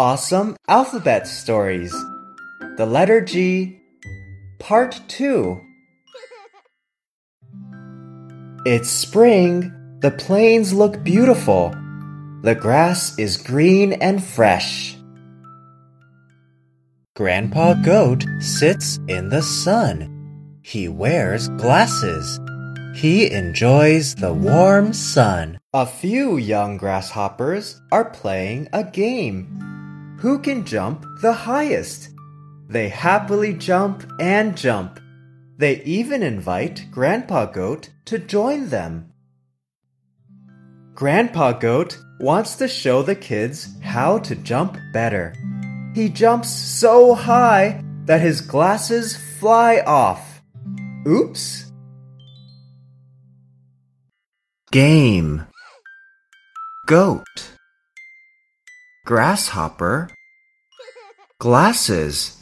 Awesome Alphabet Stories The Letter G, Part 2. It's spring. The plains look beautiful. The grass is green and fresh. Grandpa Goat sits in the sun. He wears glasses. He enjoys the warm sun. A few young grasshoppers are playing a game. Who can jump the highest? They happily jump and jump. They even invite Grandpa Goat to join them. Grandpa Goat wants to show the kids how to jump better. He jumps so high that his glasses fly off. Oops! Game Goat Grasshopper Glasses